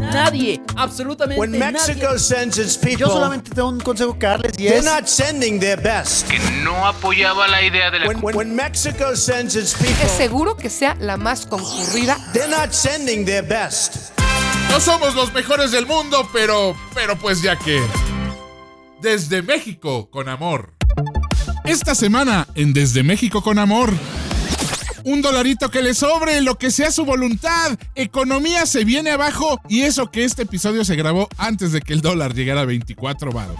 Nadie, absolutamente When Mexico nadie. sends its people, Yo solamente tengo un consejo que darles y they're es not sending their best. que no apoyaba la idea de la When, when, when Mexico sends its people, Es seguro que sea la más concurrida. they're not sending their best. No somos los mejores del mundo, pero, pero pues ya que. Desde México con amor. Esta semana en Desde México con amor. Un dolarito que le sobre, lo que sea su voluntad. Economía se viene abajo y eso que este episodio se grabó antes de que el dólar llegara a 24 varos.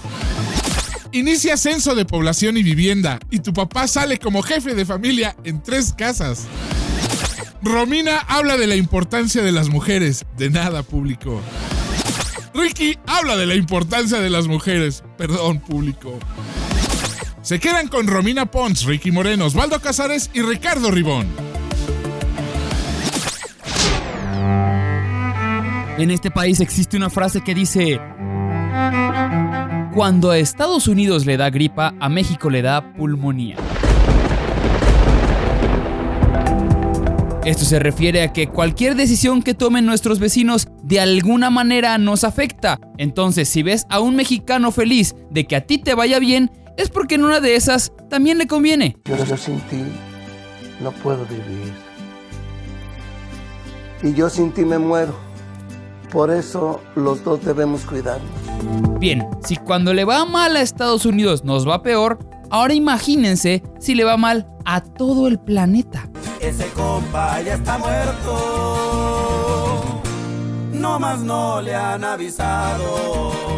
Inicia censo de población y vivienda y tu papá sale como jefe de familia en tres casas. Romina habla de la importancia de las mujeres, de nada público. Ricky habla de la importancia de las mujeres, perdón público. Se quedan con Romina Pons, Ricky Moreno, Osvaldo Casares y Ricardo Ribón. En este país existe una frase que dice: Cuando a Estados Unidos le da gripa, a México le da pulmonía. Esto se refiere a que cualquier decisión que tomen nuestros vecinos de alguna manera nos afecta. Entonces, si ves a un mexicano feliz de que a ti te vaya bien, es porque en una de esas también le conviene. Yo, yo sin ti no puedo vivir. Y yo sin ti me muero. Por eso los dos debemos cuidarnos. Bien, si cuando le va mal a Estados Unidos nos va peor, ahora imagínense si le va mal a todo el planeta. Ese compa ya está muerto. No más no le han avisado.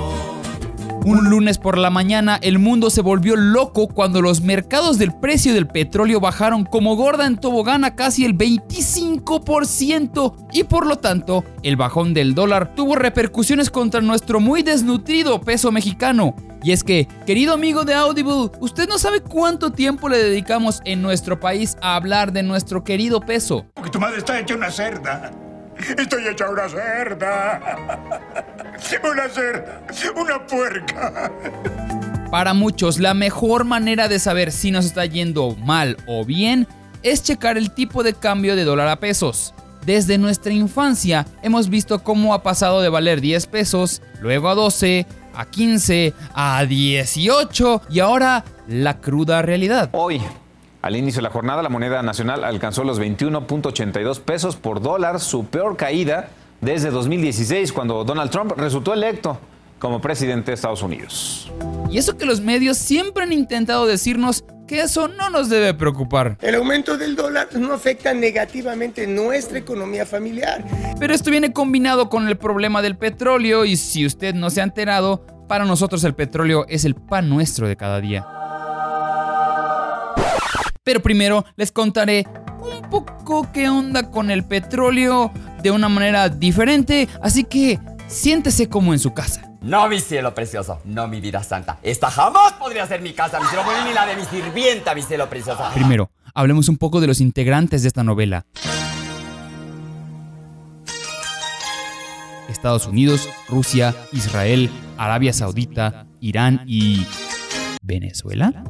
Un lunes por la mañana el mundo se volvió loco cuando los mercados del precio del petróleo bajaron como gorda en tobogán a casi el 25% y por lo tanto el bajón del dólar tuvo repercusiones contra nuestro muy desnutrido peso mexicano. Y es que, querido amigo de Audible, usted no sabe cuánto tiempo le dedicamos en nuestro país a hablar de nuestro querido peso. Porque tu madre está hecha una cerda. Estoy hecha una cerda. Una cerda. Una puerca. Para muchos, la mejor manera de saber si nos está yendo mal o bien es checar el tipo de cambio de dólar a pesos. Desde nuestra infancia hemos visto cómo ha pasado de valer 10 pesos, luego a 12, a 15, a 18 y ahora la cruda realidad. Hoy, al inicio de la jornada, la moneda nacional alcanzó los 21.82 pesos por dólar, su peor caída desde 2016, cuando Donald Trump resultó electo como presidente de Estados Unidos. Y eso que los medios siempre han intentado decirnos que eso no nos debe preocupar. El aumento del dólar no afecta negativamente nuestra economía familiar. Pero esto viene combinado con el problema del petróleo y si usted no se ha enterado, para nosotros el petróleo es el pan nuestro de cada día. Pero primero les contaré un poco qué onda con el petróleo de una manera diferente, así que siéntese como en su casa. No, mi cielo precioso, no mi vida santa. Esta jamás podría ser mi casa, mi cielo ni la de mi sirvienta, mi cielo precioso. Primero, hablemos un poco de los integrantes de esta novela. Estados Unidos, Rusia, Israel, Arabia Saudita, Irán y... ¿Venezuela?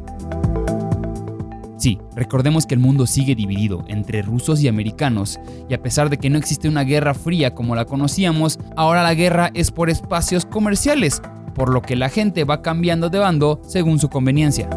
Sí, recordemos que el mundo sigue dividido entre rusos y americanos, y a pesar de que no existe una guerra fría como la conocíamos, ahora la guerra es por espacios comerciales, por lo que la gente va cambiando de bando según su conveniencia.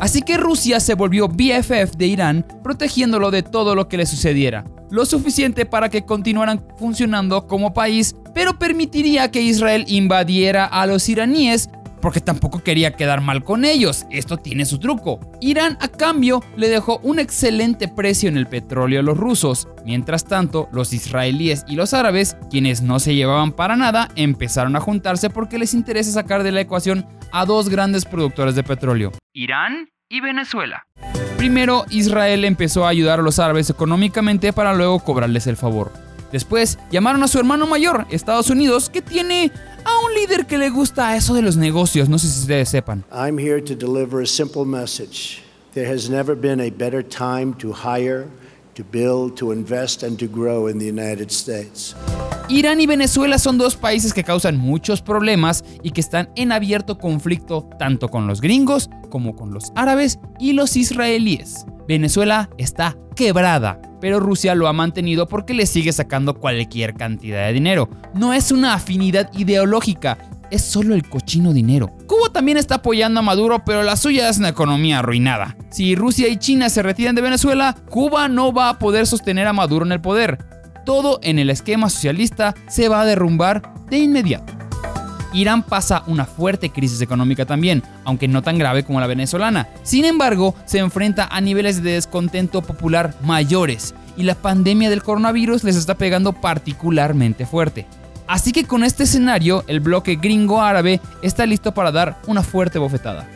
Así que Rusia se volvió BFF de Irán, protegiéndolo de todo lo que le sucediera, lo suficiente para que continuaran funcionando como país, pero permitiría que Israel invadiera a los iraníes porque tampoco quería quedar mal con ellos. Esto tiene su truco. Irán a cambio le dejó un excelente precio en el petróleo a los rusos. Mientras tanto, los israelíes y los árabes, quienes no se llevaban para nada, empezaron a juntarse porque les interesa sacar de la ecuación a dos grandes productores de petróleo. Irán y Venezuela. Primero, Israel empezó a ayudar a los árabes económicamente para luego cobrarles el favor. Después, llamaron a su hermano mayor, Estados Unidos, que tiene a un líder que le gusta eso de los negocios, no sé si ustedes sepan. I'm here to deliver a simple message. There has never been a better time to hire, to build, to invest, and to grow in the United States. Irán y Venezuela son dos países que causan muchos problemas y que están en abierto conflicto tanto con los gringos como con los árabes y los israelíes. Venezuela está quebrada, pero Rusia lo ha mantenido porque le sigue sacando cualquier cantidad de dinero. No es una afinidad ideológica, es solo el cochino dinero. Cuba también está apoyando a Maduro, pero la suya es una economía arruinada. Si Rusia y China se retiran de Venezuela, Cuba no va a poder sostener a Maduro en el poder. Todo en el esquema socialista se va a derrumbar de inmediato. Irán pasa una fuerte crisis económica también, aunque no tan grave como la venezolana. Sin embargo, se enfrenta a niveles de descontento popular mayores y la pandemia del coronavirus les está pegando particularmente fuerte. Así que con este escenario, el bloque gringo árabe está listo para dar una fuerte bofetada.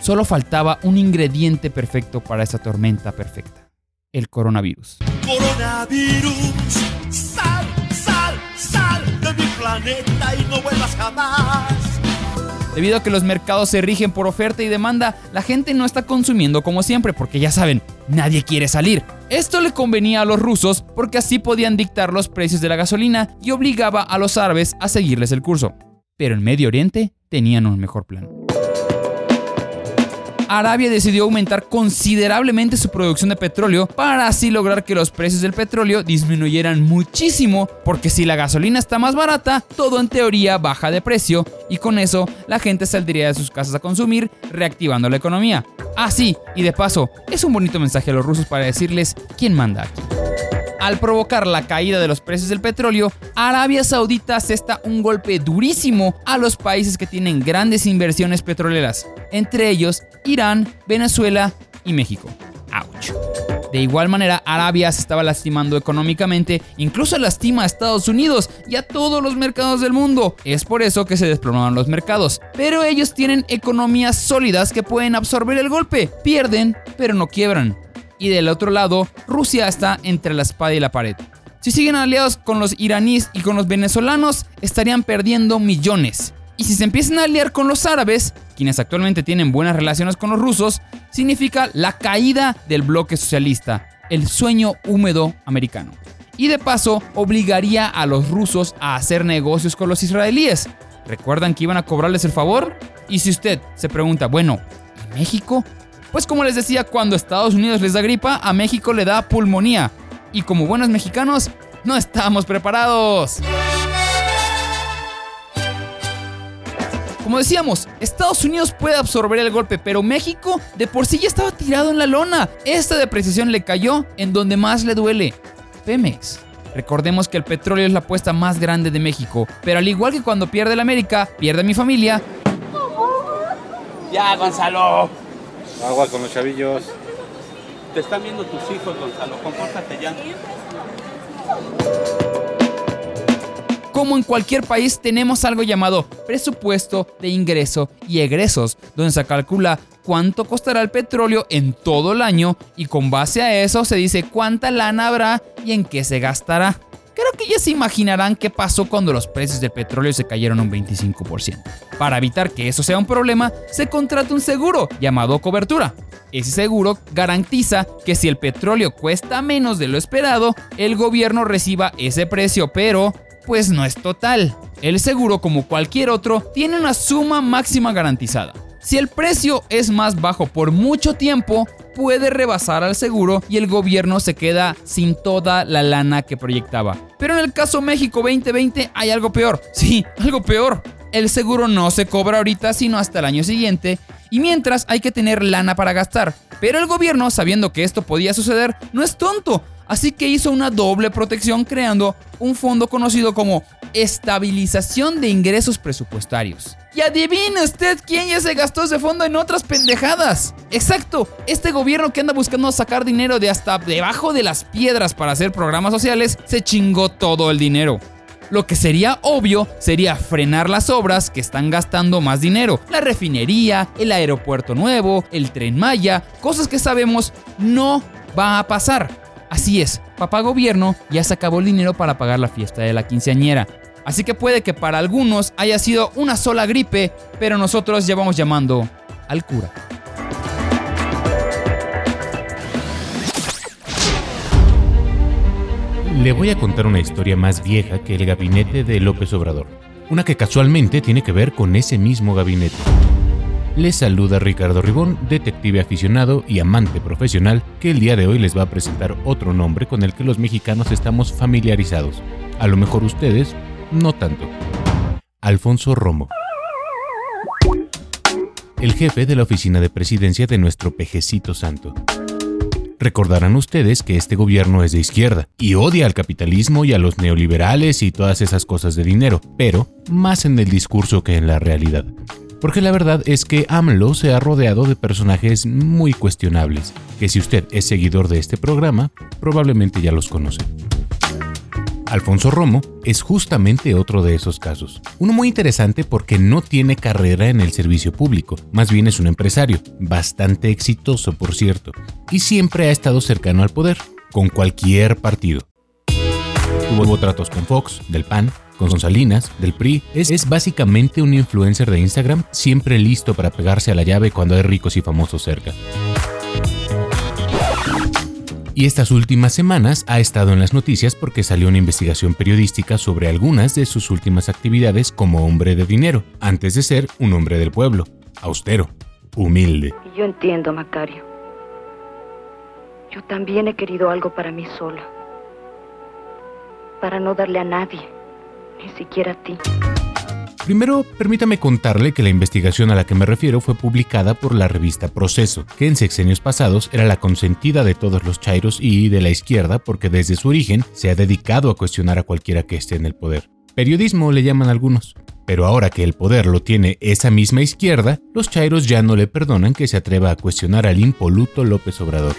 Solo faltaba un ingrediente perfecto para esa tormenta perfecta, el coronavirus. Coronavirus, de mi planeta y no vuelvas jamás. Debido a que los mercados se rigen por oferta y demanda, la gente no está consumiendo como siempre porque ya saben, nadie quiere salir. Esto le convenía a los rusos porque así podían dictar los precios de la gasolina y obligaba a los árabes a seguirles el curso. Pero en Medio Oriente tenían un mejor plan. Arabia decidió aumentar considerablemente su producción de petróleo para así lograr que los precios del petróleo disminuyeran muchísimo, porque si la gasolina está más barata, todo en teoría baja de precio y con eso la gente saldría de sus casas a consumir, reactivando la economía. Ah, sí, y de paso, es un bonito mensaje a los rusos para decirles quién manda aquí. Al provocar la caída de los precios del petróleo, Arabia Saudita asesta un golpe durísimo a los países que tienen grandes inversiones petroleras, entre ellos Irán, Venezuela y México. De igual manera, Arabia se estaba lastimando económicamente, incluso lastima a Estados Unidos y a todos los mercados del mundo. Es por eso que se desplomaban los mercados. Pero ellos tienen economías sólidas que pueden absorber el golpe. Pierden, pero no quiebran y del otro lado, Rusia está entre la espada y la pared. Si siguen aliados con los iraníes y con los venezolanos, estarían perdiendo millones. Y si se empiezan a aliar con los árabes, quienes actualmente tienen buenas relaciones con los rusos, significa la caída del bloque socialista, el sueño húmedo americano. Y de paso, obligaría a los rusos a hacer negocios con los israelíes. ¿Recuerdan que iban a cobrarles el favor? Y si usted se pregunta, bueno, ¿y México? Pues como les decía, cuando Estados Unidos les da gripa, a México le da pulmonía. Y como buenos mexicanos, no estamos preparados. Como decíamos, Estados Unidos puede absorber el golpe, pero México de por sí ya estaba tirado en la lona. Esta depreciación le cayó en donde más le duele, Pemex. Recordemos que el petróleo es la apuesta más grande de México, pero al igual que cuando pierde la América, pierde mi familia. Ya, Gonzalo. Agua con los chavillos. Te están viendo tus hijos, Gonzalo. Compórtate ya. Como en cualquier país tenemos algo llamado presupuesto de ingreso y egresos, donde se calcula cuánto costará el petróleo en todo el año y con base a eso se dice cuánta lana habrá y en qué se gastará. Creo que ya se imaginarán qué pasó cuando los precios del petróleo se cayeron un 25%. Para evitar que eso sea un problema, se contrata un seguro llamado cobertura. Ese seguro garantiza que si el petróleo cuesta menos de lo esperado, el gobierno reciba ese precio, pero pues no es total. El seguro, como cualquier otro, tiene una suma máxima garantizada. Si el precio es más bajo por mucho tiempo, puede rebasar al seguro y el gobierno se queda sin toda la lana que proyectaba. Pero en el caso México 2020 hay algo peor. Sí, algo peor. El seguro no se cobra ahorita sino hasta el año siguiente y mientras hay que tener lana para gastar. Pero el gobierno, sabiendo que esto podía suceder, no es tonto. Así que hizo una doble protección creando un fondo conocido como estabilización de ingresos presupuestarios. Y adivine usted quién ya se gastó ese fondo en otras pendejadas. Exacto, este gobierno que anda buscando sacar dinero de hasta debajo de las piedras para hacer programas sociales, se chingó todo el dinero. Lo que sería obvio sería frenar las obras que están gastando más dinero. La refinería, el aeropuerto nuevo, el tren Maya, cosas que sabemos no va a pasar. Así es, papá gobierno ya se acabó el dinero para pagar la fiesta de la quinceañera. Así que puede que para algunos haya sido una sola gripe, pero nosotros ya vamos llamando al cura. Le voy a contar una historia más vieja que el gabinete de López Obrador, una que casualmente tiene que ver con ese mismo gabinete. Les saluda Ricardo Ribón, detective aficionado y amante profesional, que el día de hoy les va a presentar otro nombre con el que los mexicanos estamos familiarizados. A lo mejor ustedes, no tanto. Alfonso Romo. El jefe de la oficina de presidencia de nuestro pejecito santo. Recordarán ustedes que este gobierno es de izquierda y odia al capitalismo y a los neoliberales y todas esas cosas de dinero, pero más en el discurso que en la realidad. Porque la verdad es que AMLO se ha rodeado de personajes muy cuestionables, que si usted es seguidor de este programa, probablemente ya los conoce. Alfonso Romo es justamente otro de esos casos. Uno muy interesante porque no tiene carrera en el servicio público, más bien es un empresario, bastante exitoso por cierto, y siempre ha estado cercano al poder, con cualquier partido. Tuvo tratos con Fox, del PAN, Salinas, del PRI, es, es, básicamente un influencer de Instagram siempre listo para pegarse a la llave cuando hay ricos y famosos cerca y estas últimas semanas ha estado en las noticias porque salió una investigación periodística sobre algunas de sus últimas actividades como hombre de dinero, antes de ser un hombre del pueblo, austero, humilde. Yo entiendo, Macario. Yo también he querido algo para mí sola. Para no darle a nadie, ni siquiera a ti. Primero, permítame contarle que la investigación a la que me refiero fue publicada por la revista Proceso, que en sexenios pasados era la consentida de todos los chairos y de la izquierda porque desde su origen se ha dedicado a cuestionar a cualquiera que esté en el poder. Periodismo le llaman algunos. Pero ahora que el poder lo tiene esa misma izquierda, los chairos ya no le perdonan que se atreva a cuestionar al impoluto López Obrador.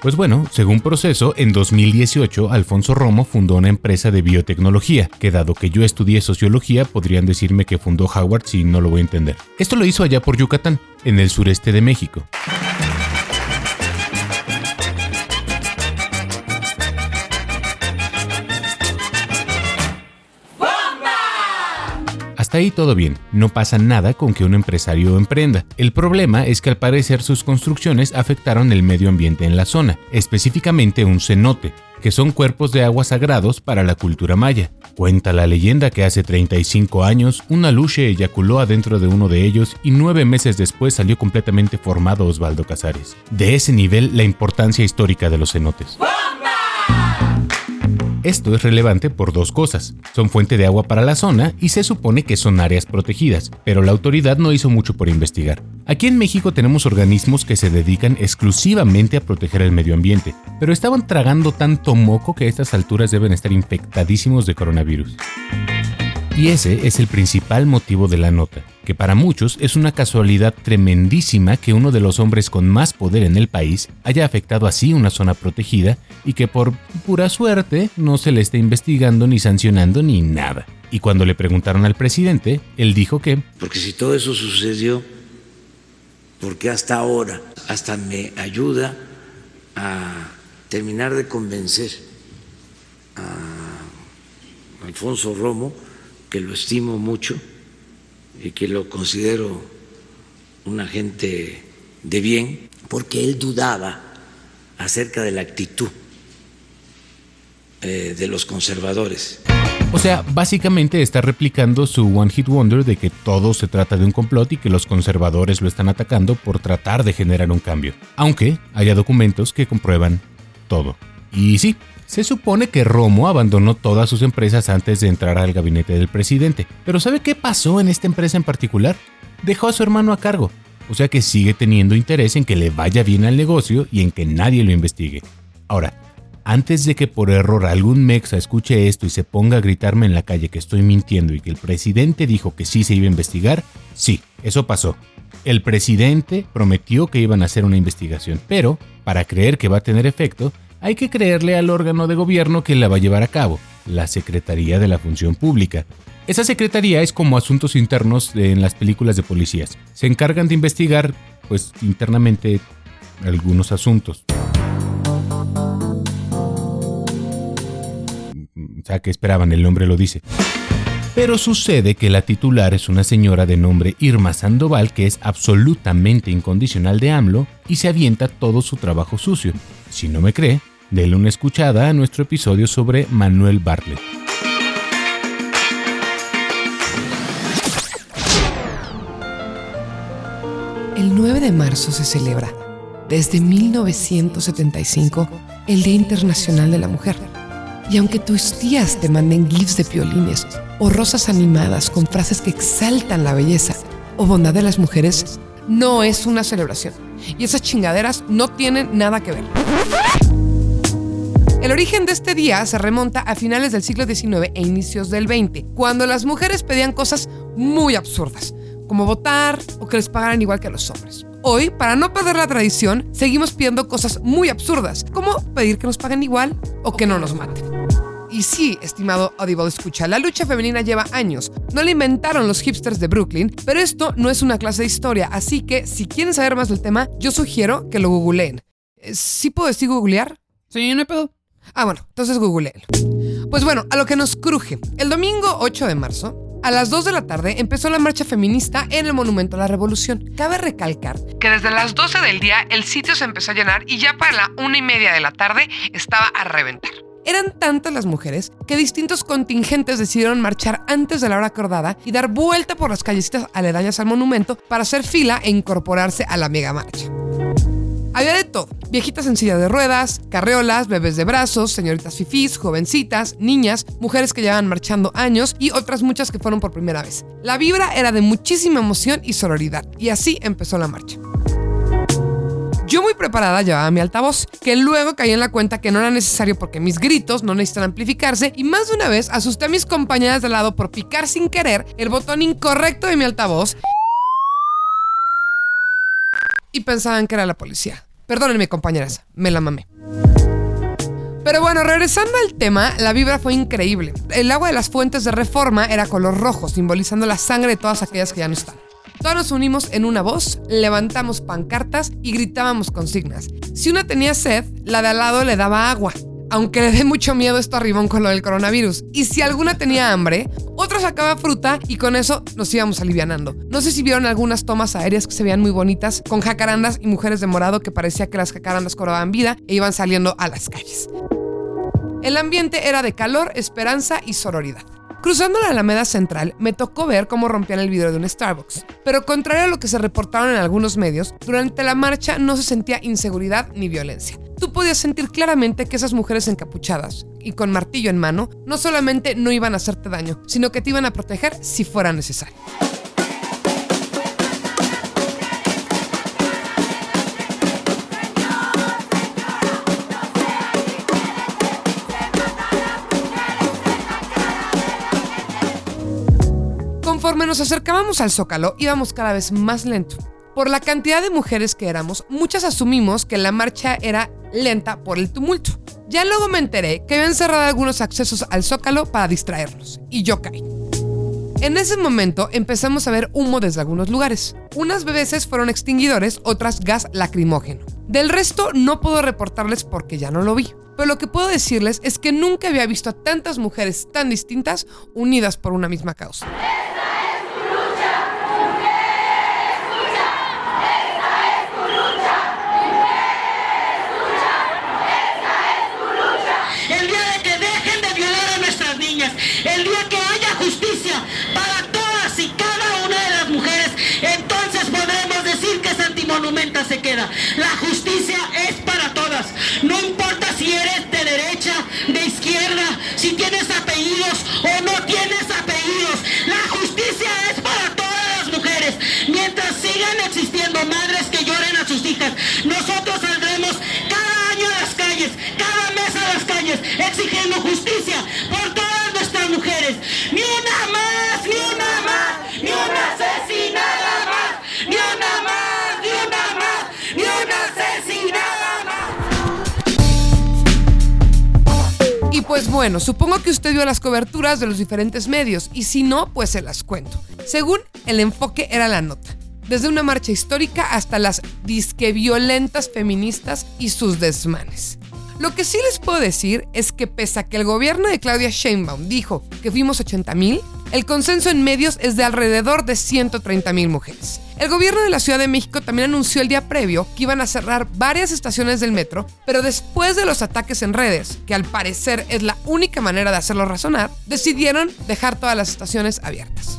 Pues bueno, según proceso, en 2018 Alfonso Romo fundó una empresa de biotecnología, que dado que yo estudié sociología podrían decirme que fundó Howard si no lo voy a entender. Esto lo hizo allá por Yucatán, en el sureste de México. Hasta ahí todo bien, no pasa nada con que un empresario emprenda. El problema es que al parecer sus construcciones afectaron el medio ambiente en la zona, específicamente un cenote, que son cuerpos de agua sagrados para la cultura maya. Cuenta la leyenda que hace 35 años una luche eyaculó adentro de uno de ellos y nueve meses después salió completamente formado Osvaldo Casares. De ese nivel la importancia histórica de los cenotes. Esto es relevante por dos cosas. Son fuente de agua para la zona y se supone que son áreas protegidas, pero la autoridad no hizo mucho por investigar. Aquí en México tenemos organismos que se dedican exclusivamente a proteger el medio ambiente, pero estaban tragando tanto moco que a estas alturas deben estar infectadísimos de coronavirus. Y ese es el principal motivo de la nota, que para muchos es una casualidad tremendísima que uno de los hombres con más poder en el país haya afectado así una zona protegida y que por pura suerte no se le esté investigando ni sancionando ni nada. Y cuando le preguntaron al presidente, él dijo que... Porque si todo eso sucedió, porque hasta ahora, hasta me ayuda a terminar de convencer a Alfonso Romo, que lo estimo mucho y que lo considero un agente de bien, porque él dudaba acerca de la actitud eh, de los conservadores. O sea, básicamente está replicando su One Hit Wonder de que todo se trata de un complot y que los conservadores lo están atacando por tratar de generar un cambio, aunque haya documentos que comprueban todo. Y sí, se supone que Romo abandonó todas sus empresas antes de entrar al gabinete del presidente. Pero ¿sabe qué pasó en esta empresa en particular? Dejó a su hermano a cargo. O sea que sigue teniendo interés en que le vaya bien al negocio y en que nadie lo investigue. Ahora, antes de que por error algún mexa escuche esto y se ponga a gritarme en la calle que estoy mintiendo y que el presidente dijo que sí se iba a investigar, sí, eso pasó. El presidente prometió que iban a hacer una investigación, pero, para creer que va a tener efecto, hay que creerle al órgano de gobierno que la va a llevar a cabo, la Secretaría de la Función Pública. Esa secretaría es como asuntos internos en las películas de policías. Se encargan de investigar, pues, internamente algunos asuntos. O sea, que esperaban, el nombre lo dice. Pero sucede que la titular es una señora de nombre Irma Sandoval que es absolutamente incondicional de AMLO y se avienta todo su trabajo sucio. Si no me cree, Denle una escuchada a nuestro episodio sobre Manuel Bartlett. El 9 de marzo se celebra, desde 1975, el Día Internacional de la Mujer. Y aunque tus tías te manden gifs de piolines o rosas animadas con frases que exaltan la belleza o bondad de las mujeres, no es una celebración. Y esas chingaderas no tienen nada que ver. El origen de este día se remonta a finales del siglo XIX e inicios del XX, cuando las mujeres pedían cosas muy absurdas, como votar o que les pagaran igual que a los hombres. Hoy, para no perder la tradición, seguimos pidiendo cosas muy absurdas, como pedir que nos paguen igual o que no nos maten. Y sí, estimado Audible Escucha, la lucha femenina lleva años. No la inventaron los hipsters de Brooklyn, pero esto no es una clase de historia, así que si quieren saber más del tema, yo sugiero que lo googleen. Eh, ¿Sí puedo decir googlear? Sí, no hay pedo. Ah, bueno, entonces googleenlo. Pues bueno, a lo que nos cruje. El domingo 8 de marzo, a las 2 de la tarde empezó la marcha feminista en el Monumento a la Revolución. Cabe recalcar que desde las 12 del día el sitio se empezó a llenar y ya para la una y media de la tarde estaba a reventar. Eran tantas las mujeres que distintos contingentes decidieron marchar antes de la hora acordada y dar vuelta por las callecitas aledañas al monumento para hacer fila e incorporarse a la mega marcha. Había de todo. Viejitas en silla de ruedas, carreolas, bebés de brazos, señoritas fifís, jovencitas, niñas, mujeres que llevaban marchando años y otras muchas que fueron por primera vez. La vibra era de muchísima emoción y sororidad. Y así empezó la marcha. Yo muy preparada llevaba mi altavoz, que luego caí en la cuenta que no era necesario porque mis gritos no necesitan amplificarse y más de una vez asusté a mis compañeras de lado por picar sin querer el botón incorrecto de mi altavoz y pensaban que era la policía. Perdónenme compañeras, me la mamé. Pero bueno, regresando al tema, la vibra fue increíble. El agua de las fuentes de reforma era color rojo, simbolizando la sangre de todas aquellas que ya no están. Todos nos unimos en una voz, levantamos pancartas y gritábamos consignas. Si una tenía sed, la de al lado le daba agua aunque le dé mucho miedo esto a Ribón con lo del coronavirus. Y si alguna tenía hambre, otra sacaba fruta y con eso nos íbamos alivianando. No sé si vieron algunas tomas aéreas que se veían muy bonitas, con jacarandas y mujeres de morado que parecía que las jacarandas cobraban vida e iban saliendo a las calles. El ambiente era de calor, esperanza y sororidad. Cruzando la Alameda Central, me tocó ver cómo rompían el vidrio de un Starbucks. Pero contrario a lo que se reportaron en algunos medios, durante la marcha no se sentía inseguridad ni violencia. Tú podías sentir claramente que esas mujeres encapuchadas y con martillo en mano no solamente no iban a hacerte daño, sino que te iban a proteger si fuera necesario. Conforme nos acercábamos al zócalo, íbamos cada vez más lento. Por la cantidad de mujeres que éramos, muchas asumimos que la marcha era lenta por el tumulto. Ya luego me enteré que habían cerrado algunos accesos al zócalo para distraerlos, y yo caí. En ese momento empezamos a ver humo desde algunos lugares. Unas veces fueron extinguidores, otras gas lacrimógeno. Del resto no puedo reportarles porque ya no lo vi. Pero lo que puedo decirles es que nunca había visto a tantas mujeres tan distintas unidas por una misma causa. El día de que dejen de violar a nuestras niñas, el día que haya justicia para todas y cada una de las mujeres, entonces podremos decir se queda. La justicia es para todas. No importa si eres de derecha, de izquierda, si tienes apellidos o no tienes apellidos. La justicia es para todas las mujeres. Mientras sigan existiendo madres que lloren a sus hijas, nosotros saldremos cada año a las calles, cada mes a las calles, exigiendo justicia por todas nuestras mujeres. Ni una más, ni una más, pues bueno, supongo que usted vio las coberturas de los diferentes medios y si no, pues se las cuento. Según el enfoque era la nota. Desde una marcha histórica hasta las disque violentas feministas y sus desmanes. Lo que sí les puedo decir es que pese a que el gobierno de Claudia Sheinbaum dijo que fuimos 80 mil, el consenso en medios es de alrededor de 130 mil mujeres. El gobierno de la Ciudad de México también anunció el día previo que iban a cerrar varias estaciones del metro, pero después de los ataques en redes, que al parecer es la única manera de hacerlo razonar, decidieron dejar todas las estaciones abiertas.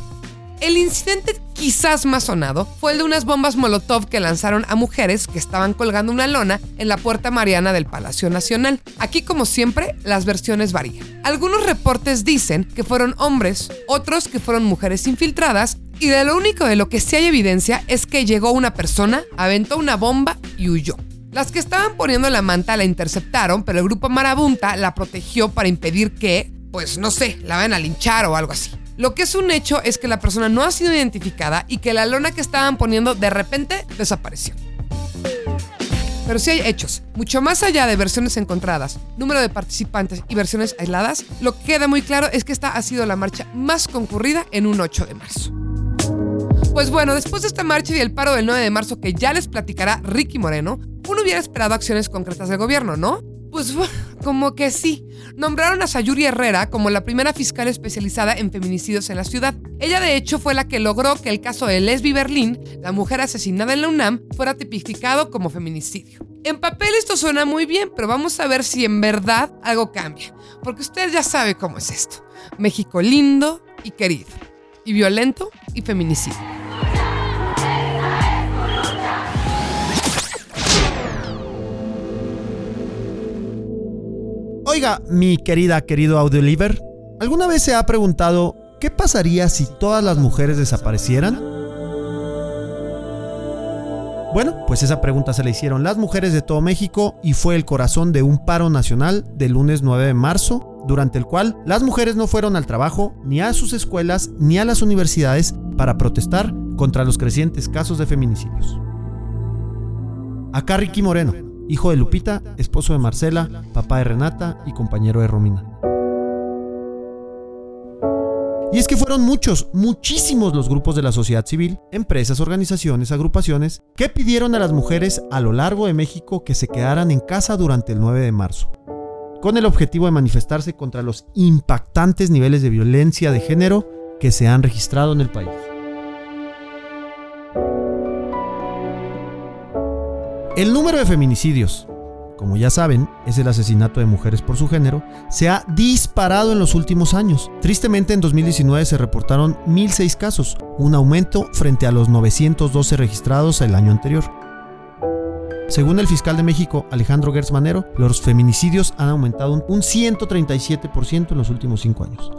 El incidente quizás más sonado fue el de unas bombas Molotov que lanzaron a mujeres que estaban colgando una lona en la puerta mariana del Palacio Nacional. Aquí, como siempre, las versiones varían. Algunos reportes dicen que fueron hombres, otros que fueron mujeres infiltradas, y de lo único de lo que sí hay evidencia es que llegó una persona, aventó una bomba y huyó. Las que estaban poniendo la manta la interceptaron, pero el grupo Marabunta la protegió para impedir que, pues no sé, la vayan a linchar o algo así. Lo que es un hecho es que la persona no ha sido identificada y que la lona que estaban poniendo de repente desapareció. Pero sí hay hechos. Mucho más allá de versiones encontradas, número de participantes y versiones aisladas, lo que queda muy claro es que esta ha sido la marcha más concurrida en un 8 de marzo. Pues bueno, después de esta marcha y el paro del 9 de marzo que ya les platicará Ricky Moreno, uno hubiera esperado acciones concretas del gobierno, ¿no? Pues como que sí. Nombraron a Sayuri Herrera como la primera fiscal especializada en feminicidios en la ciudad. Ella de hecho fue la que logró que el caso de Lesbi Berlín, la mujer asesinada en la UNAM, fuera tipificado como feminicidio. En papel esto suena muy bien, pero vamos a ver si en verdad algo cambia. Porque usted ya sabe cómo es esto. México lindo y querido. Y violento y feminicidio. Oiga, mi querida, querido Audioliver, ¿alguna vez se ha preguntado qué pasaría si todas las mujeres desaparecieran? Bueno, pues esa pregunta se la hicieron las mujeres de todo México y fue el corazón de un paro nacional del lunes 9 de marzo, durante el cual las mujeres no fueron al trabajo, ni a sus escuelas, ni a las universidades para protestar contra los crecientes casos de feminicidios. Acá Ricky Moreno, hijo de Lupita, esposo de Marcela, papá de Renata y compañero de Romina. Y es que fueron muchos, muchísimos los grupos de la sociedad civil, empresas, organizaciones, agrupaciones, que pidieron a las mujeres a lo largo de México que se quedaran en casa durante el 9 de marzo, con el objetivo de manifestarse contra los impactantes niveles de violencia de género que se han registrado en el país. El número de feminicidios, como ya saben, es el asesinato de mujeres por su género, se ha disparado en los últimos años. Tristemente en 2019 se reportaron 1.006 casos, un aumento frente a los 912 registrados el año anterior. Según el fiscal de México, Alejandro Gertz Manero, los feminicidios han aumentado un 137% en los últimos 5 años.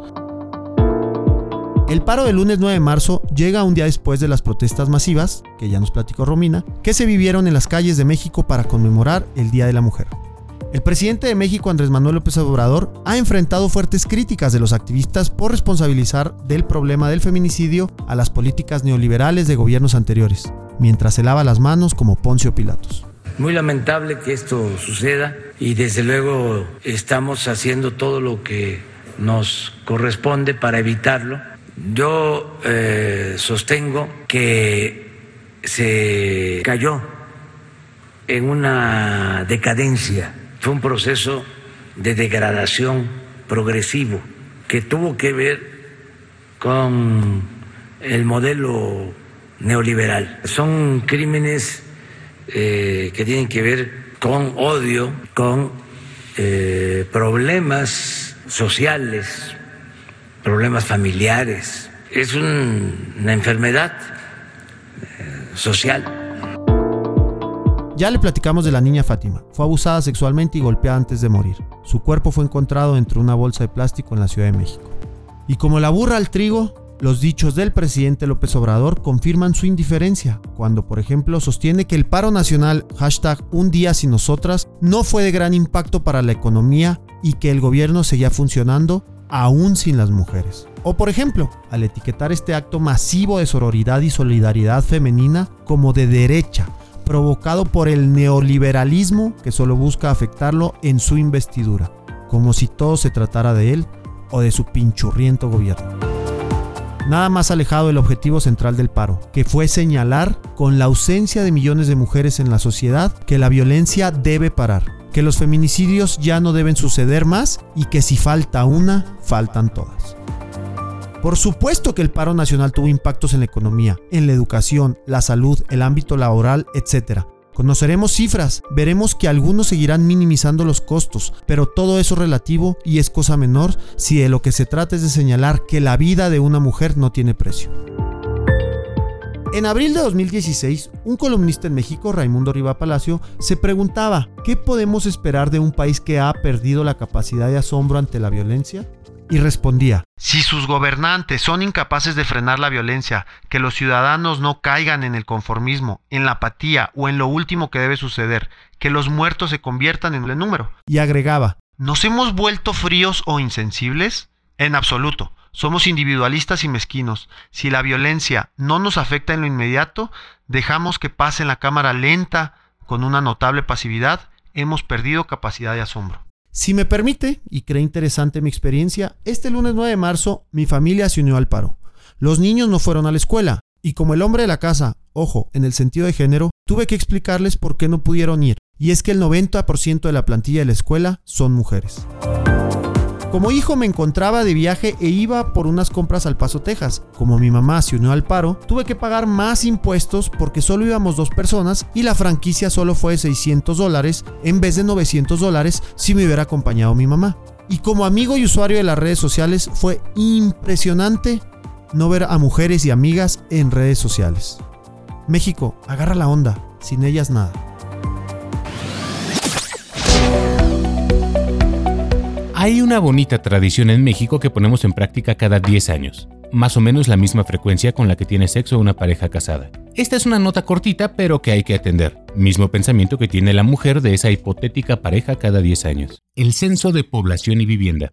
El paro del lunes 9 de marzo llega un día después de las protestas masivas, que ya nos platicó Romina, que se vivieron en las calles de México para conmemorar el Día de la Mujer. El presidente de México, Andrés Manuel López Obrador, ha enfrentado fuertes críticas de los activistas por responsabilizar del problema del feminicidio a las políticas neoliberales de gobiernos anteriores, mientras se lava las manos como Poncio Pilatos. Muy lamentable que esto suceda y desde luego estamos haciendo todo lo que nos corresponde para evitarlo yo eh, sostengo que se cayó en una decadencia, fue un proceso de degradación progresivo que tuvo que ver con el modelo neoliberal. Son crímenes eh, que tienen que ver con odio, con eh, problemas sociales, problemas familiares, es una enfermedad eh, social. Ya le platicamos de la niña Fátima. Fue abusada sexualmente y golpeada antes de morir. Su cuerpo fue encontrado dentro de una bolsa de plástico en la Ciudad de México. Y como la burra al trigo, los dichos del presidente López Obrador confirman su indiferencia, cuando por ejemplo sostiene que el paro nacional hashtag un día sin nosotras no fue de gran impacto para la economía y que el gobierno seguía funcionando aún sin las mujeres. O por ejemplo, al etiquetar este acto masivo de sororidad y solidaridad femenina como de derecha, provocado por el neoliberalismo que solo busca afectarlo en su investidura, como si todo se tratara de él o de su pinchurriento gobierno. Nada más alejado del objetivo central del paro, que fue señalar con la ausencia de millones de mujeres en la sociedad que la violencia debe parar que los feminicidios ya no deben suceder más y que si falta una, faltan todas. Por supuesto que el paro nacional tuvo impactos en la economía, en la educación, la salud, el ámbito laboral, etc. Conoceremos cifras, veremos que algunos seguirán minimizando los costos, pero todo eso es relativo y es cosa menor si de lo que se trata es de señalar que la vida de una mujer no tiene precio. En abril de 2016, un columnista en México, Raimundo Riva Palacio, se preguntaba, ¿qué podemos esperar de un país que ha perdido la capacidad de asombro ante la violencia? Y respondía, si sus gobernantes son incapaces de frenar la violencia, que los ciudadanos no caigan en el conformismo, en la apatía o en lo último que debe suceder, que los muertos se conviertan en el número. Y agregaba, ¿nos hemos vuelto fríos o insensibles? En absoluto. Somos individualistas y mezquinos. Si la violencia no nos afecta en lo inmediato, dejamos que pase en la cámara lenta, con una notable pasividad, hemos perdido capacidad de asombro. Si me permite, y cree interesante mi experiencia, este lunes 9 de marzo mi familia se unió al paro. Los niños no fueron a la escuela, y como el hombre de la casa, ojo, en el sentido de género, tuve que explicarles por qué no pudieron ir, y es que el 90% de la plantilla de la escuela son mujeres. Como hijo me encontraba de viaje e iba por unas compras al Paso, Texas. Como mi mamá se unió al paro, tuve que pagar más impuestos porque solo íbamos dos personas y la franquicia solo fue de 600 dólares en vez de 900 dólares si me hubiera acompañado mi mamá. Y como amigo y usuario de las redes sociales fue impresionante no ver a mujeres y amigas en redes sociales. México, agarra la onda, sin ellas nada. Hay una bonita tradición en México que ponemos en práctica cada 10 años, más o menos la misma frecuencia con la que tiene sexo una pareja casada. Esta es una nota cortita pero que hay que atender, mismo pensamiento que tiene la mujer de esa hipotética pareja cada 10 años. El Censo de Población y Vivienda.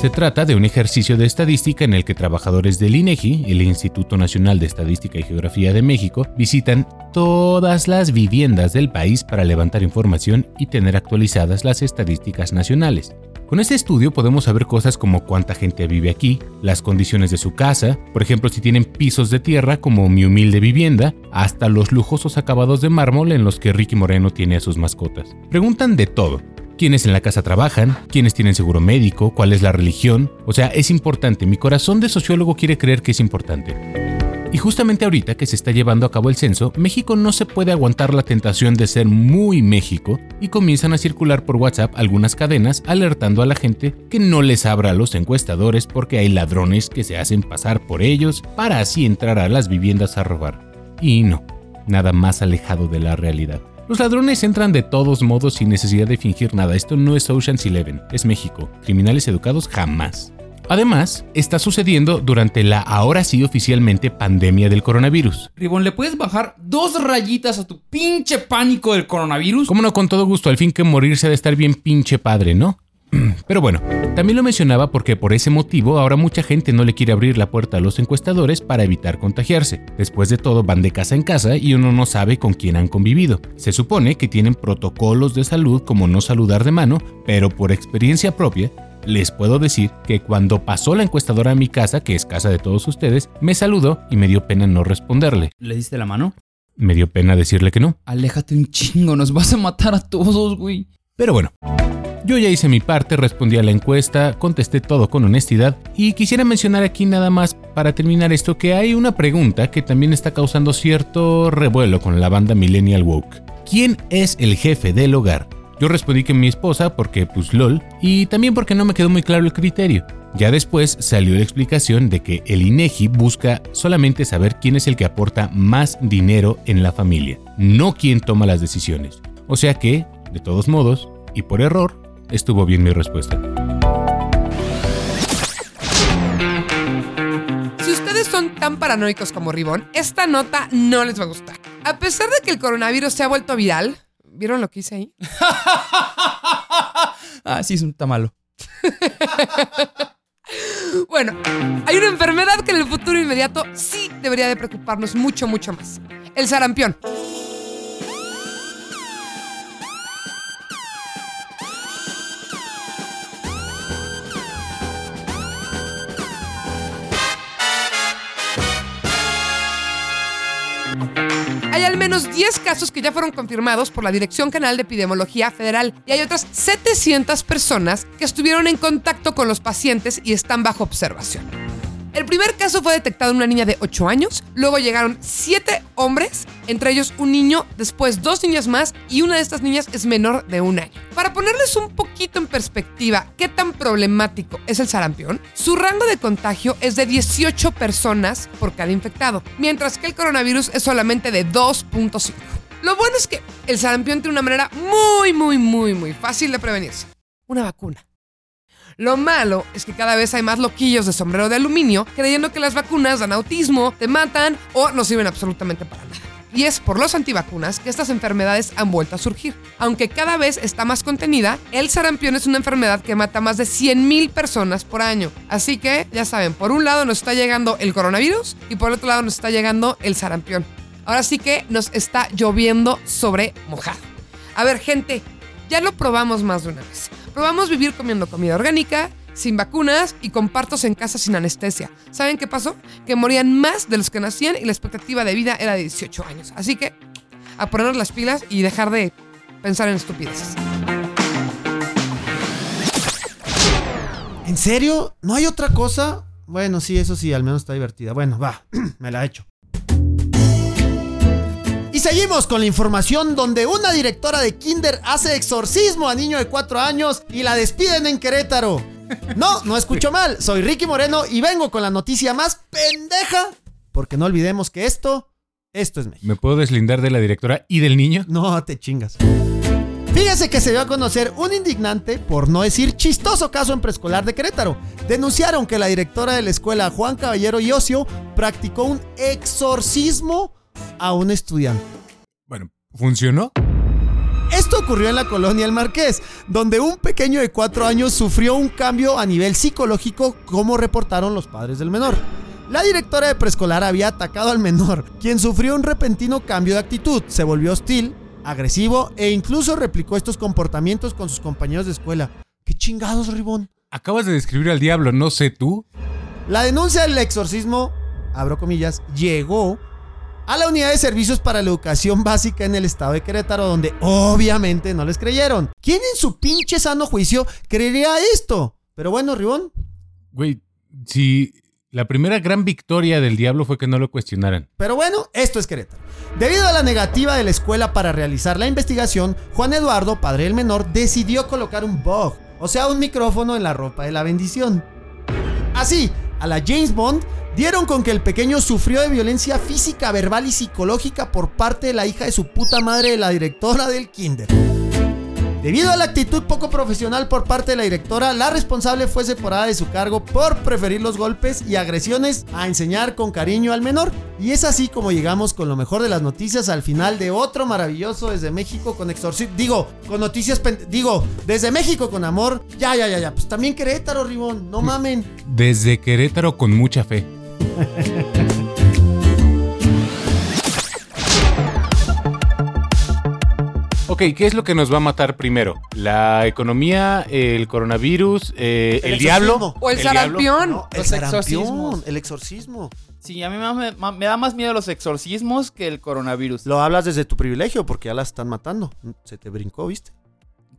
Se trata de un ejercicio de estadística en el que trabajadores del INEGI, el Instituto Nacional de Estadística y Geografía de México, visitan todas las viviendas del país para levantar información y tener actualizadas las estadísticas nacionales. Con este estudio podemos saber cosas como cuánta gente vive aquí, las condiciones de su casa, por ejemplo si tienen pisos de tierra como mi humilde vivienda, hasta los lujosos acabados de mármol en los que Ricky Moreno tiene a sus mascotas. Preguntan de todo. Quiénes en la casa trabajan, quiénes tienen seguro médico, cuál es la religión. O sea, es importante. Mi corazón de sociólogo quiere creer que es importante. Y justamente ahorita que se está llevando a cabo el censo, México no se puede aguantar la tentación de ser muy México y comienzan a circular por WhatsApp algunas cadenas alertando a la gente que no les abra a los encuestadores porque hay ladrones que se hacen pasar por ellos para así entrar a las viviendas a robar. Y no, nada más alejado de la realidad. Los ladrones entran de todos modos sin necesidad de fingir nada. Esto no es Ocean's Eleven, es México. Criminales educados jamás. Además, está sucediendo durante la ahora sí oficialmente pandemia del coronavirus. Ribón, ¿le puedes bajar dos rayitas a tu pinche pánico del coronavirus? Como no, con todo gusto, al fin que morirse ha de estar bien pinche padre, ¿no? Pero bueno, también lo mencionaba porque por ese motivo ahora mucha gente no le quiere abrir la puerta a los encuestadores para evitar contagiarse. Después de todo van de casa en casa y uno no sabe con quién han convivido. Se supone que tienen protocolos de salud como no saludar de mano, pero por experiencia propia les puedo decir que cuando pasó la encuestadora a mi casa, que es casa de todos ustedes, me saludó y me dio pena no responderle. ¿Le diste la mano? Me dio pena decirle que no. Aléjate un chingo, nos vas a matar a todos, güey. Pero bueno, yo ya hice mi parte, respondí a la encuesta, contesté todo con honestidad y quisiera mencionar aquí nada más para terminar esto que hay una pregunta que también está causando cierto revuelo con la banda Millennial Woke. ¿Quién es el jefe del hogar? Yo respondí que mi esposa porque pues lol y también porque no me quedó muy claro el criterio. Ya después salió la explicación de que el INEGI busca solamente saber quién es el que aporta más dinero en la familia, no quién toma las decisiones. O sea que, de todos modos, y por error, estuvo bien mi respuesta. Si ustedes son tan paranoicos como Ribón, esta nota no les va a gustar. A pesar de que el coronavirus se ha vuelto viral, ¿Vieron lo que hice ahí? ah, sí, es un tamalo. bueno, hay una enfermedad que en el futuro inmediato sí debería de preocuparnos mucho, mucho más. El sarampión. Al menos 10 casos que ya fueron confirmados por la Dirección General de Epidemiología Federal y hay otras 700 personas que estuvieron en contacto con los pacientes y están bajo observación. El primer caso fue detectado en una niña de 8 años, luego llegaron 7 hombres, entre ellos un niño, después dos niñas más y una de estas niñas es menor de un año. Para ponerles un poquito en perspectiva qué tan problemático es el sarampión, su rango de contagio es de 18 personas por cada infectado, mientras que el coronavirus es solamente de 2.5. Lo bueno es que el sarampión tiene una manera muy, muy, muy, muy fácil de prevenirse. Una vacuna. Lo malo es que cada vez hay más loquillos de sombrero de aluminio creyendo que las vacunas dan autismo, te matan o no sirven absolutamente para nada. Y es por los antivacunas que estas enfermedades han vuelto a surgir. Aunque cada vez está más contenida, el sarampión es una enfermedad que mata más de 100.000 personas por año. Así que, ya saben, por un lado nos está llegando el coronavirus y por otro lado nos está llegando el sarampión. Ahora sí que nos está lloviendo sobre mojado. A ver, gente, ya lo probamos más de una vez. Probamos vivir comiendo comida orgánica, sin vacunas y con partos en casa sin anestesia. ¿Saben qué pasó? Que morían más de los que nacían y la expectativa de vida era de 18 años. Así que a ponernos las pilas y dejar de pensar en estupideces. ¿En serio? ¿No hay otra cosa? Bueno, sí, eso sí, al menos está divertida. Bueno, va, me la he hecho. Seguimos con la información donde una directora de Kinder hace exorcismo a niño de 4 años y la despiden en Querétaro. No, no escucho mal. Soy Ricky Moreno y vengo con la noticia más pendeja. Porque no olvidemos que esto, esto es México. ¿Me puedo deslindar de la directora y del niño? No te chingas. Fíjese que se dio a conocer un indignante, por no decir chistoso caso en preescolar de Querétaro. Denunciaron que la directora de la escuela Juan Caballero y Ocio practicó un exorcismo a un estudiante. ¿Funcionó? Esto ocurrió en la colonia El Marqués, donde un pequeño de 4 años sufrió un cambio a nivel psicológico, como reportaron los padres del menor. La directora de preescolar había atacado al menor, quien sufrió un repentino cambio de actitud, se volvió hostil, agresivo e incluso replicó estos comportamientos con sus compañeros de escuela. ¿Qué chingados, Ribón? Acabas de describir al diablo, no sé tú. La denuncia del exorcismo, abro comillas, llegó a la unidad de servicios para la educación básica en el estado de Querétaro, donde obviamente no les creyeron. ¿Quién en su pinche sano juicio creería esto? Pero bueno, Ribón. Güey, si la primera gran victoria del diablo fue que no lo cuestionaran. Pero bueno, esto es Querétaro. Debido a la negativa de la escuela para realizar la investigación, Juan Eduardo, padre del menor, decidió colocar un bug, o sea, un micrófono en la ropa de la bendición. Así, a la James Bond, dieron con que el pequeño sufrió de violencia física, verbal y psicológica por parte de la hija de su puta madre la directora del kinder. Debido a la actitud poco profesional por parte de la directora, la responsable fue separada de su cargo por preferir los golpes y agresiones a enseñar con cariño al menor. Y es así como llegamos con lo mejor de las noticias al final de otro maravilloso desde México con exorcismo. Digo, con noticias. Digo, desde México con amor. Ya, ya, ya, ya. Pues también Querétaro, Ribón. No mamen. Desde Querétaro con mucha fe. Ok, ¿qué es lo que nos va a matar primero? ¿La economía, el coronavirus, eh, el, diablo? O el, sarampión. No, el los sarampión, exorcismos. el exorcismo. Sí, a mí me, me- me da más miedo los exorcismos que el coronavirus. Lo hablas desde tu privilegio porque ya las están matando. Se te brincó, ¿viste?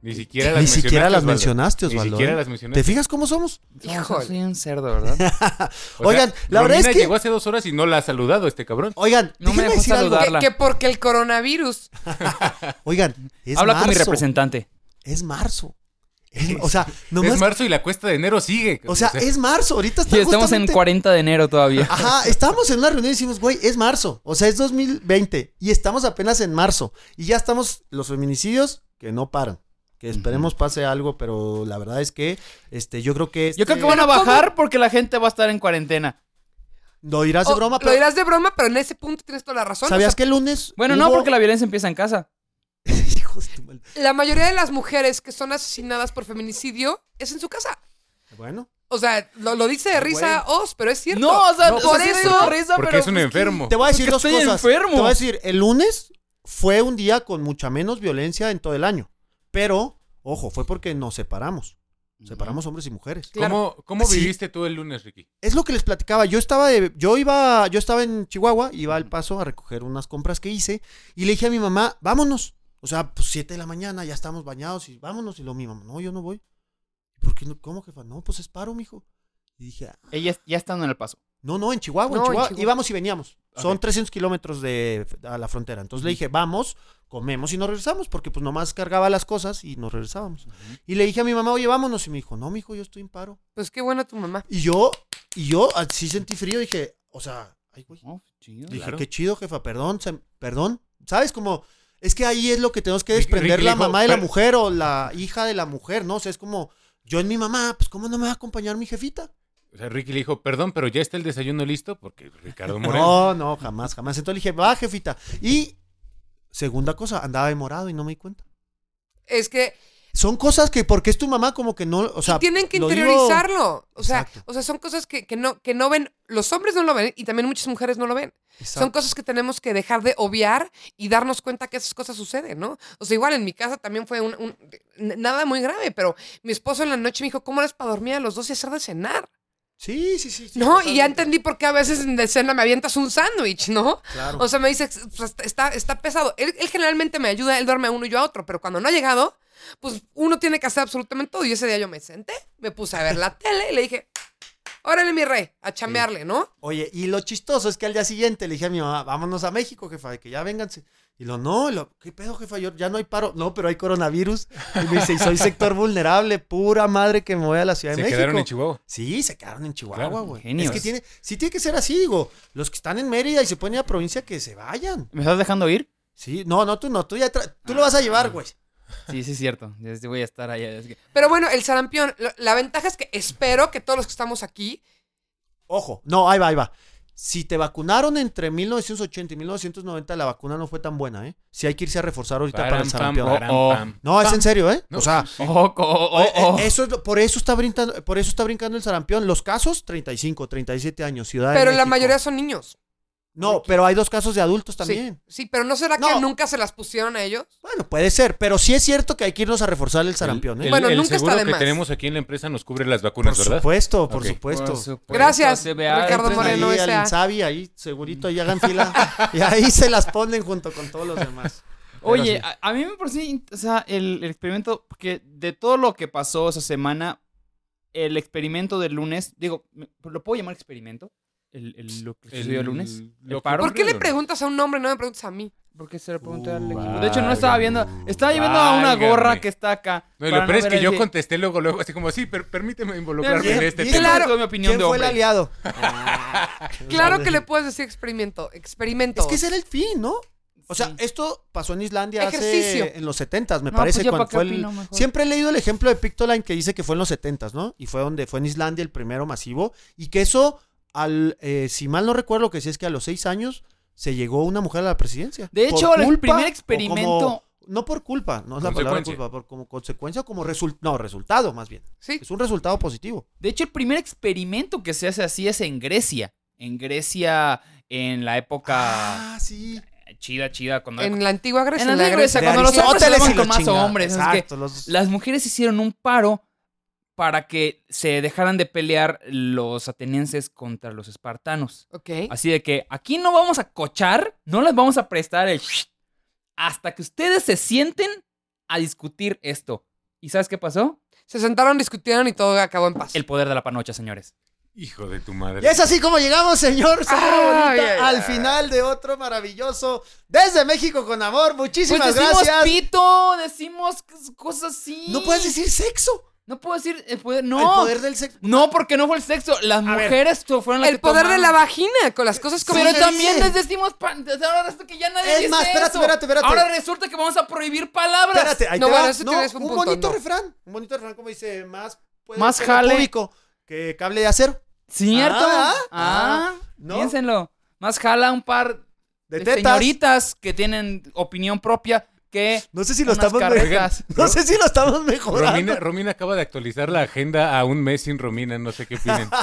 Ni siquiera las Ni siquiera las Osvaldo. mencionaste, Osvaldo. Ni siquiera ¿eh? las mencionaste. ¿Te fijas cómo somos? Hijo, soy un cerdo, ¿verdad? O sea, Oigan, la verdad es que- llegó hace dos horas y no la ha saludado este cabrón. Oigan, No me déjenme dejó decir algo. saludarla. Que porque el coronavirus. Oigan, es Habla con mi marzo. representante. Es marzo. Es- o sea, es nomás. marzo y la cuesta de enero sigue. O sea, es marzo. Ahorita está Sí, estamos en justamente- 40 de enero todavía. Ajá, estábamos en una reunión y decimos, güey, es marzo. O sea, es 2020. Y estamos apenas en marzo. Y ya estamos los feminicidios que no paran. Que esperemos pase algo, pero la verdad es que este, yo creo que. Yo creo este- que van a bajar porque la gente va a estar en cuarentena. Lo dirás de O- broma, Lo pero. dirás de broma, pero en ese punto tienes toda la razón. ¿Sabías O sea, que el lunes. Bueno, no, hubo- porque la violencia empieza en casa. Hijos de mal- La mayoría de las mujeres que son asesinadas por feminicidio es en su casa. Bueno. O sea, lo, lo dice de risa Oz, pero es cierto. No, o sea, por o sea, sí eso. da risa, Porque pero es un pues, enfermo. Te voy a decir Porque dos estoy cosas. enfermo. Te voy a decir, el lunes fue un día con mucha menos violencia en todo el año. Pero, ojo, fue porque nos separamos. Separamos hombres y mujeres. ¿Cómo, cómo Sí. viviste tú el lunes, Ricky? Es lo que les platicaba. Yo estaba de, yo iba, yo estaba en Chihuahua, iba al paso a recoger unas compras que hice y le dije a mi mamá, vámonos. O sea, pues 7 de la mañana, ya estamos bañados y vámonos. Y lo mi mamá, no, yo no voy. ¿Por qué no? ¿Cómo, jefa? No, pues es paro, mijo. Y dije, ah, Ella ya estando en el paso. No, no, en Chihuahua, en No, en Chihuahua. Chihuahua. Íbamos y veníamos. Son Ok. 300 kilómetros de a la frontera. Entonces le dije, vamos, comemos y nos regresamos, porque pues nomás cargaba las cosas y nos regresábamos. Y le dije a mi mamá, oye, vámonos. Y me dijo, no, mijo, yo estoy en paro. Pues qué buena tu mamá. Y yo, y yo así sentí frío, dije, o sea, ay, güey. Dije, claro. qué chido, jefa, perdón, se- perdón. ¿Sabes? Como, es que ahí es lo que tenemos que desprender la mamá de la "Per- mujer o la hija de la mujer, ¿no? O sea, es como, yo en mi mamá, pues, ¿cómo no me va a acompañar mi jefita? O sea, Ricky le dijo, perdón, pero ya está el desayuno listo porque Ricardo Moreno. No, no, jamás, jamás. Entonces le dije, va, jefita. Y, segunda cosa, andaba demorado y no me di cuenta. Es que Son cosas que, porque es tu mamá, como que no, o sea. y tienen que digo- interiorizarlo. O sea, Exacto. o sea, son cosas que, que no, que no ven, los hombres no lo ven y también muchas mujeres no lo ven. Son cosas que tenemos que dejar de obviar y darnos cuenta que esas cosas suceden, ¿no? O sea, igual en mi casa también fue un, un- nada muy grave, pero mi esposo en la noche me dijo, ¿cómo eres para dormir a los dos y hacer de cenar? Sí, sí, sí. sí, No, y ya entendí por qué a veces en de cena me avientas un sándwich, ¿no? Claro. O sea, me dice, "Pues, está, está pesado. Él, él generalmente me ayuda, él duerme a uno y yo a otro, pero cuando no ha llegado, pues uno tiene que hacer absolutamente todo. Y ese día yo me senté, me puse a ver la tele y le dije, órale mi rey, a chambearle, ¿no? Oye, y lo chistoso es que al día siguiente le dije a mi mamá, vámonos a México, jefa, de que ya vénganse. Y lo, no, y lo, ¿qué pedo, jefa? Yo, ya no hay paro. No, pero hay coronavirus. Y me dice, y soy sector vulnerable, pura madre que me voy a la Ciudad de Se México. quedaron en Chihuahua. Sí, se quedaron en Chihuahua, Claro, güey. genios. Es que tiene, sí tiene que ser así, digo. Los que están en Mérida y se pueden ir a provincia, que se vayan. ¿Me estás dejando ir? Sí, no, no, tú no, tú ya, tra- tú lo vas a llevar, güey. Sí, sí es cierto. Voy a estar allá. es que- Pero bueno, el sarampión, lo- la ventaja es que espero que todos los que estamos aquí, Ojo, no, ahí va, ahí va. Si te vacunaron entre 1980 y 1990, la vacuna no fue tan buena, ¿eh? Si hay que irse a reforzar ahorita para el pam, sarampión. Oh, oh. No, es en serio, ¿eh? No, o sea, sí. Oh, oh, oh, eh, oh. eh, eso es lo- por eso está brincando, por eso está brincando el sarampión. Los casos 35, 37 años, Ciudad de pero la mayoría son niños. No, pero hay dos casos de adultos también. Sí, sí, pero ¿no será que No. nunca se las pusieron a ellos? Bueno, puede ser, pero sí es cierto que hay que irnos a reforzar el sarampión, ¿eh? El, Bueno, el nunca está seguro de que más. tenemos aquí en la empresa nos cubre las por vacunas, ¿verdad? supuesto, por supuesto. Por supuesto, Gracias, Ricardo Moreno ahí al S.A.. Insabi, ahí segurito, ahí hagan fila y ahí se las ponen junto con todos los demás. Pero Oye, sí. a, a mí me pareció, in- o sea, el, el experimento, porque de todo lo que pasó esa semana, el experimento del lunes, digo, ¿lo puedo llamar experimento? El, el- lo que sucedió el lunes. El- ¿El lo paro? ¿Por qué le preguntas a un hombre y no me preguntas a mí? ¿Por qué se lo pregunté al equipo? De hecho, no estaba viendo, estaba viendo a una gorra que está acá. No, y lo peor es ver que yo contesté luego, luego, así como, sí, pero permíteme involucrarme en este tema. Claro, mi opinión ¿Quién de fue el aliado? Claro que le puedes decir experimento, experimento. Es que ese era el fin, ¿no? O sea, Sí. esto pasó en Islandia Ejercicio. hace en los 70 me No, parece pues cuando fue el. Siempre he leído el ejemplo de Pictoline que dice que fue en los 70 ¿no? Y fue donde fue en Islandia el primero masivo y que eso al eh, si mal no recuerdo lo que sí es que a los seis años se llegó una mujer a la presidencia. De hecho, el primer experimento- como- no por culpa, no es la palabra Consecuencia. culpa, por como consecuencia o como resultado, no, resultado más bien. Sí. Es un resultado positivo. De hecho, el primer experimento que se hace así es en Grecia. En Grecia, en la época Ah, sí. chida, chida. Cuando En la antigua Grecia. En la antigua Grecia, Grecia. cuando los hombres con más hombres. es que Exacto, los- las mujeres hicieron un paro para que se dejaran de pelear los atenienses contra los espartanos. Ok. Así de que aquí no vamos a cochar, no les vamos a prestar el hasta que ustedes se sienten a discutir esto. ¿Y sabes qué pasó? Se sentaron, discutieron y todo acabó en paz. El poder de la panocha, señores. Hijo de tu madre. Y es así como llegamos, señor Ay, Bonita, al final de otro maravilloso Desde México con amor. Muchísimas Pues decimos gracias. pito, decimos cosas así. No puedes decir sexo. No puedo decir el poder, no. El poder del sexo. No, porque no fue el sexo. Las mujeres fueron las El que poder de la vagina, con las cosas como Pero se también dice. les decimos. Ahora resulta que ya nadie Es dice más, espérate, eso. espérate, espérate. Ahora resulta que vamos a prohibir palabras. Espérate, ahí No, te bueno, va. eso No, un un punto, bonito no. refrán. Un bonito refrán como dice, más puede Más jale. público que cable de acero. ¿Cierto? Ah, Ah, ah, ¿no? piénsenlo. Más jala un par De de, tetas. señoritas que tienen opinión propia que. No sé si lo estamos. No sé si lo estamos mejorando. Romina, Romina acaba de actualizar la agenda a un mes sin Romina, no sé qué opinen.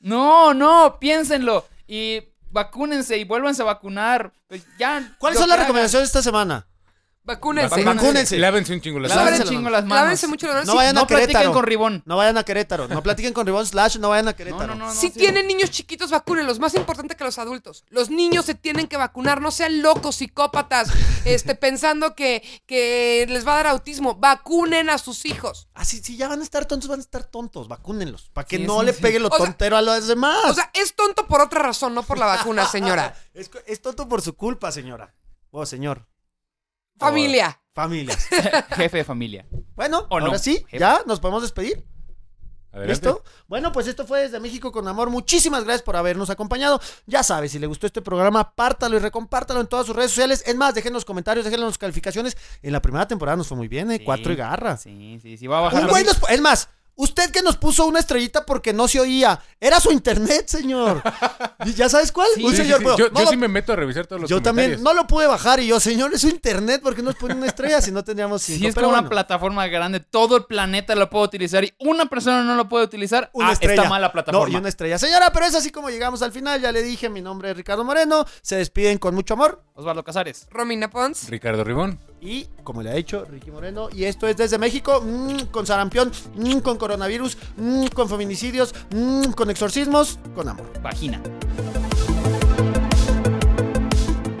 No, no, piénsenlo. Y vacúnense y vuélvanse a vacunar. Pues ya. ¿Cuáles son las recomendaciones de esta semana? Vacúnense. Vacúnense. Lávense un chingo las Lávense manos. un chingo las manos. Lávense mucho las manos. No vayan a no platiquen Querétaro. con Ribón. No vayan a Querétaro. No platiquen con Ribón slash, no vayan a Querétaro. No, no, no. si tienen niños chiquitos, vacúnenlos. Más importante que los adultos. Los niños se tienen que vacunar. No sean locos, psicópatas, este, pensando que, que les va a dar autismo. Vacunen a sus hijos. Ah, sí, sí, ya van a estar tontos, van a estar tontos. Vacúnenlos. Para que Sí, no sí, le sí. pegue lo O sea- tontero a los demás. O sea, es tonto por otra razón, no por la vacuna, señora. es, es tonto por su culpa, señora. O señor. Familia. Familias. Jefe de familia. Bueno, ¿O no? ahora sí, Jefe. ya nos podemos despedir. Adelante. ¿Listo? Bueno, pues esto fue desde México con amor. Muchísimas gracias por habernos acompañado. Ya sabes, si le gustó este programa, pártalo y recompártalo en todas sus redes sociales. Es más, dejen los comentarios, dejen las calificaciones. En la primera temporada nos fue muy bien, ¿eh? Sí. Cuatro y garra. Sí, sí, sí. Va a bajar. Un es más, usted que nos puso una estrellita porque no se oía, era su internet, señor. ¿Y ¿Ya sabes cuál? Sí, Un sí, señor, sí. pero Yo, no yo lo- sí me meto a revisar todos los yo también no lo pude bajar y yo, señor, es su internet, porque nos pone una estrella si no tendríamos cinco? Si es Pero como bueno. una plataforma grande, todo el planeta lo puede utilizar y una persona no lo puede utilizar, Una ah, estrella. está mala No, plataforma. y una estrella. Señora, pero es así como llegamos al final. Ya le dije, mi nombre es Ricardo Moreno. Se despiden con mucho amor. Osvaldo Casares. Romina Pons. Ricardo Ribón. Y, como le ha dicho Ricky Moreno, y esto es desde México, mm, con sarampión, mm, con coronavirus, mm, con feminicidios, con exorcismos, con amor. Vagina.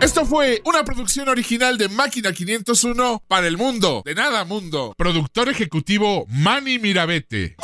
Esto fue una producción original de Máquina 501 para el mundo. De nada, mundo. Productor ejecutivo Manny Mirabete.